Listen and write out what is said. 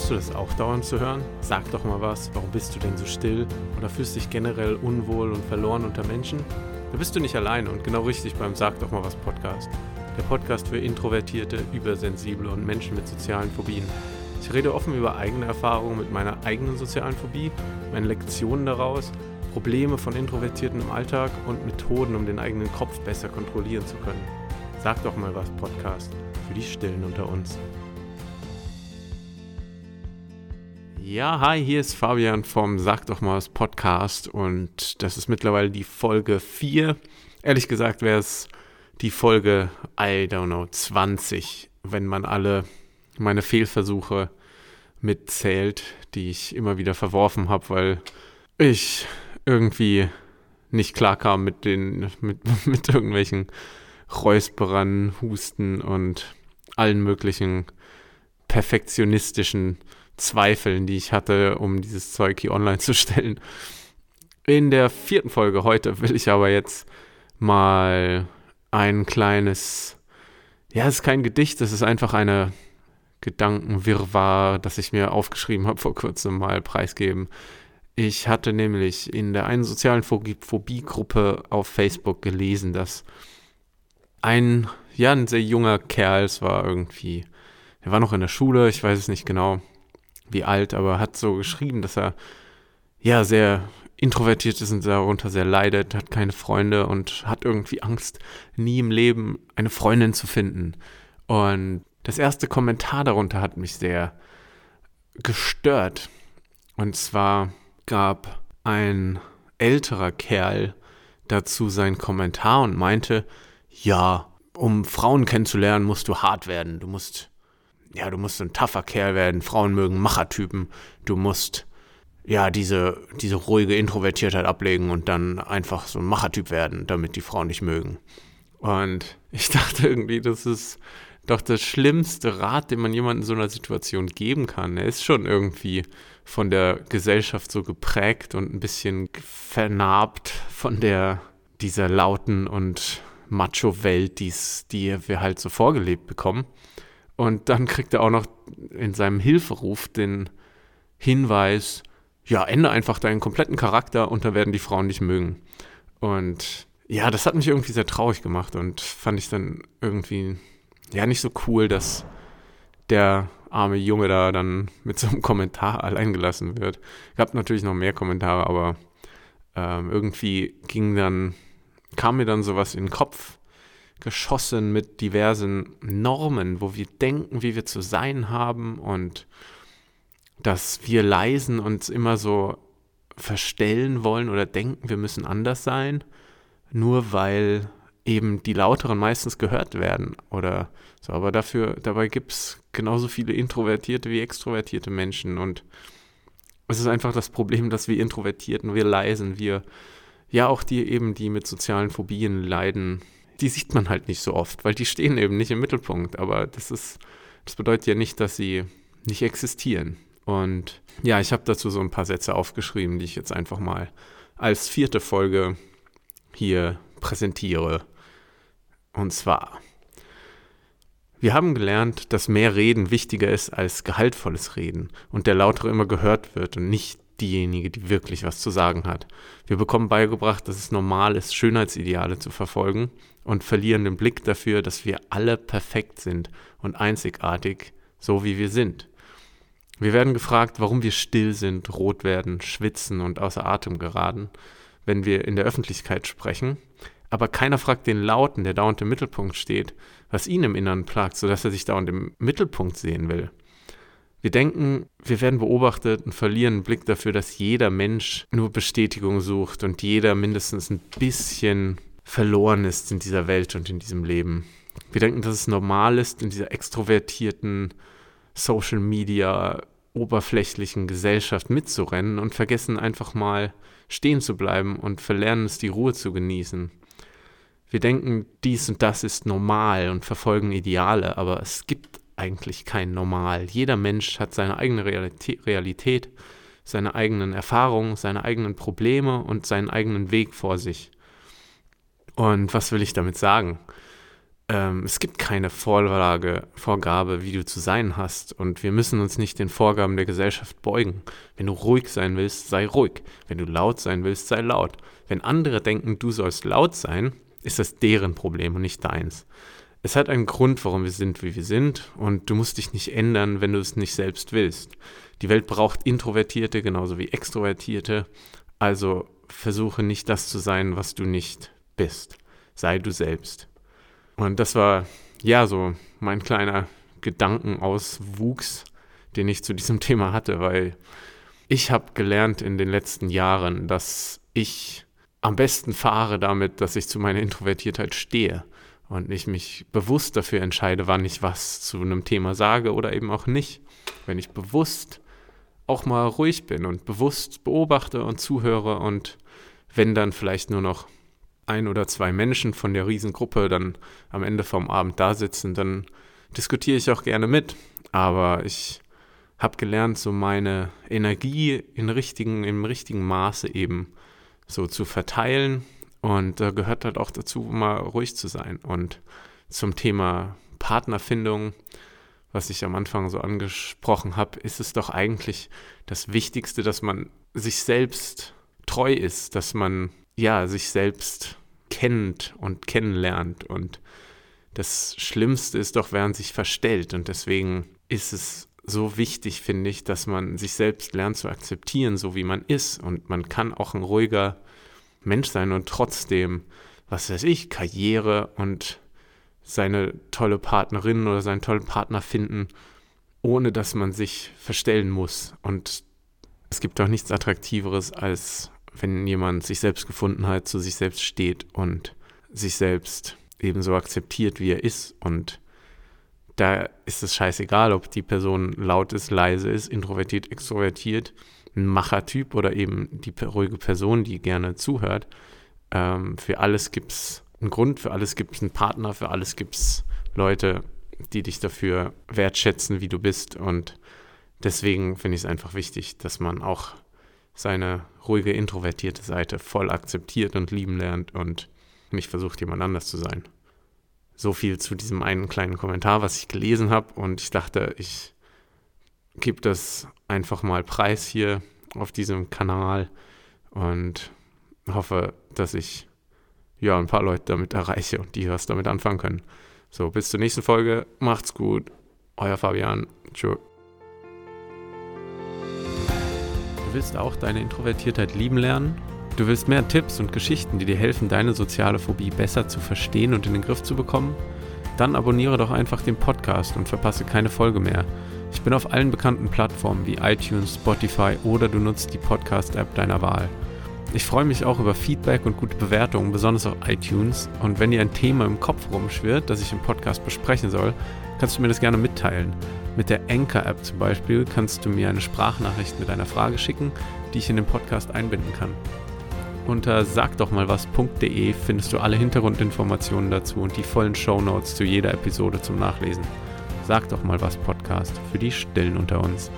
Bekommst du das auch dauernd zu hören? Sag doch mal was, warum bist du denn so still? Oder fühlst dich generell unwohl und verloren unter Menschen? Da bist du nicht allein und genau richtig beim Sag doch mal was Podcast. Der Podcast für Introvertierte, Übersensible und Menschen mit sozialen Phobien. Ich rede offen über eigene Erfahrungen mit meiner eigenen sozialen Phobie, meine Lektionen daraus, Probleme von Introvertierten im Alltag und Methoden, um den eigenen Kopf besser kontrollieren zu können. Sag doch mal was Podcast für die Stillen unter uns. Ja, hi, hier ist Fabian vom Sag doch mal was Podcast und das ist mittlerweile die Folge 4. Ehrlich gesagt wäre es die Folge, I don't know, 20, wenn man alle meine Fehlversuche mitzählt, die ich immer wieder verworfen habe, weil ich irgendwie nicht klarkam mit den, mit, mit irgendwelchen Räusperern, Husten und allen möglichen perfektionistischen Zweifeln, die ich hatte, um dieses Zeug hier online zu stellen. In der vierten Folge heute will ich aber jetzt mal ein kleines, ja, es ist kein Gedicht, es ist einfach eine Gedankenwirrwarr, das ich mir aufgeschrieben habe vor kurzem mal preisgeben. Ich hatte nämlich in der einen sozialen Phobie-Gruppe auf Facebook gelesen, dass ein, ja, ein sehr junger Kerl, es war irgendwie, er war noch in der Schule, ich weiß es nicht genau, wie alt, aber hat so geschrieben, dass er ja sehr introvertiert ist und darunter sehr leidet, hat keine Freunde und hat irgendwie Angst, nie im Leben eine Freundin zu finden. Und das erste Kommentar darunter hat mich sehr gestört. Und zwar gab ein älterer Kerl dazu seinen Kommentar und meinte, ja, um Frauen kennenzulernen, musst du hart werden. Du musst ja, du musst ein tougher Kerl werden, Frauen mögen Machertypen, du musst ja diese, diese ruhige Introvertiertheit ablegen und dann einfach so ein Machertyp werden, damit die Frauen dich mögen. Und ich dachte irgendwie, das ist doch das schlimmste Rat, den man jemandem in so einer Situation geben kann. Er ist schon irgendwie von der Gesellschaft so geprägt und ein bisschen vernarbt von der dieser lauten und Macho-Welt, die wir halt so vorgelebt bekommen. Und dann kriegt er auch noch in seinem Hilferuf den Hinweis, ja, ändere einfach deinen kompletten Charakter und da werden die Frauen dich mögen. Und ja, das hat mich irgendwie sehr traurig gemacht und fand ich dann irgendwie, ja, nicht so cool, dass der arme Junge da dann mit so einem Kommentar alleingelassen wird. Gab natürlich noch mehr Kommentare, aber ähm, irgendwie ging dann, kam mir dann sowas in den Kopf, geschossen mit diversen Normen, wo wir denken, wie wir zu sein haben und dass wir leisen uns immer so verstellen wollen oder denken, wir müssen anders sein, nur weil eben die Lauteren meistens gehört werden oder so. Aber dafür, dabei gibt es genauso viele introvertierte wie extrovertierte Menschen und es ist einfach das Problem, dass wir Introvertierten, wir leisen, wir ja auch die eben, die mit sozialen Phobien leiden, die sieht man halt nicht so oft, weil die stehen eben nicht im Mittelpunkt. Aber das ist, das bedeutet ja nicht, dass sie nicht existieren. Und ja, ich habe dazu so ein paar Sätze aufgeschrieben, die ich jetzt einfach mal als vierte Folge hier präsentiere. Und zwar, wir haben gelernt, dass mehr Reden wichtiger ist als gehaltvolles Reden und der Lautere immer gehört wird und nicht diejenige, die wirklich was zu sagen hat. Wir bekommen beigebracht, dass es normal ist, Schönheitsideale zu verfolgen und verlieren den Blick dafür, dass wir alle perfekt sind und einzigartig, so wie wir sind. Wir werden gefragt, warum wir still sind, rot werden, schwitzen und außer Atem geraten, wenn wir in der Öffentlichkeit sprechen. Aber keiner fragt den Lauten, der dauernd im Mittelpunkt steht, was ihn im Innern plagt, sodass er sich dauernd im Mittelpunkt sehen will. Wir denken, wir werden beobachtet und verlieren einen Blick dafür, dass jeder Mensch nur Bestätigung sucht und jeder mindestens ein bisschen verloren ist in dieser Welt und in diesem Leben. Wir denken, dass es normal ist, in dieser extrovertierten Social Media oberflächlichen Gesellschaft mitzurennen und vergessen einfach mal stehen zu bleiben und verlernen es, die Ruhe zu genießen. Wir denken, dies und das ist normal und verfolgen Ideale, aber es gibt eigentlich kein Normal. Jeder Mensch hat seine eigene Realität, seine eigenen Erfahrungen, seine eigenen Probleme und seinen eigenen Weg vor sich. Und was will ich damit sagen? ähm, es gibt keine Vorlage, Vorgabe, wie du zu sein hast. Und wir müssen uns nicht den Vorgaben der Gesellschaft beugen. Wenn du ruhig sein willst, sei ruhig. Wenn du laut sein willst, sei laut. Wenn andere denken, du sollst laut sein, ist das deren Problem und nicht deins. Es hat einen Grund, warum wir sind, wie wir sind. Und du musst dich nicht ändern, wenn du es nicht selbst willst. Die Welt braucht Introvertierte genauso wie Extrovertierte. Also versuche nicht das zu sein, was du nicht bist. Sei du selbst. Und das war ja so mein kleiner Gedankenauswuchs, den ich zu diesem Thema hatte, weil ich habe gelernt in den letzten Jahren, dass ich am besten fahre damit, dass ich zu meiner Introvertiertheit stehe und ich mich bewusst dafür entscheide, wann ich was zu einem Thema sage oder eben auch nicht. Wenn ich bewusst auch mal ruhig bin und bewusst beobachte und zuhöre und wenn dann vielleicht nur noch ein oder zwei Menschen von der Riesengruppe dann am Ende vom Abend da sitzen, dann diskutiere ich auch gerne mit. Aber ich habe gelernt, so meine Energie in richtigen, im richtigen Maße eben so zu verteilen. Und da gehört halt auch dazu, mal ruhig zu sein. Und zum Thema Partnerfindung, was ich am Anfang so angesprochen habe, ist es doch eigentlich das Wichtigste, dass man sich selbst treu ist, dass man ja sich selbst kennt und kennenlernt. Und das Schlimmste ist doch, wer sich verstellt. Und deswegen ist es so wichtig, finde ich, dass man sich selbst lernt zu akzeptieren, so wie man ist. Und man kann auch ein ruhiger Mensch sein und trotzdem, was weiß ich, Karriere und seine tolle Partnerin oder seinen tollen Partner finden, ohne dass man sich verstellen muss. Und es gibt doch nichts Attraktiveres als wenn jemand sich selbst gefunden hat, zu sich selbst steht und sich selbst ebenso akzeptiert, wie er ist. Und da ist es scheißegal, ob die Person laut ist, leise ist, introvertiert, extrovertiert, ein Machertyp oder eben die ruhige Person, die gerne zuhört. Ähm, für alles gibt es einen Grund, für alles gibt es einen Partner, für alles gibt es Leute, die dich dafür wertschätzen, wie du bist. Und deswegen finde ich es einfach wichtig, dass man auch seine ruhige, introvertierte Seite voll akzeptiert und lieben lernt und nicht versucht, jemand anders zu sein. So viel zu diesem einen kleinen Kommentar, was ich gelesen habe. Und ich dachte, ich gebe das einfach mal preis hier auf diesem Kanal und hoffe, dass ich ja ein paar Leute damit erreiche und die was damit anfangen können. So, bis zur nächsten Folge. Macht's gut. Euer Fabian. Tschüss. Du willst auch deine Introvertiertheit lieben lernen? Du willst mehr Tipps und Geschichten, die dir helfen, deine soziale Phobie besser zu verstehen und in den Griff zu bekommen? Dann abonniere doch einfach den Podcast und verpasse keine Folge mehr. Ich bin auf allen bekannten Plattformen wie iTunes, Spotify oder du nutzt die Podcast-App deiner Wahl. Ich freue mich auch über Feedback und gute Bewertungen, besonders auf iTunes. Und wenn dir ein Thema im Kopf rumschwirrt, das ich im Podcast besprechen soll, kannst du mir das gerne mitteilen. Mit der Anchor-App zum Beispiel kannst du mir eine Sprachnachricht mit einer Frage schicken, die ich in den Podcast einbinden kann. Unter sagdochmalwas.de findest du alle Hintergrundinformationen dazu und die vollen Shownotes zu jeder Episode zum Nachlesen. Sag doch mal was Podcast für die Stillen unter uns.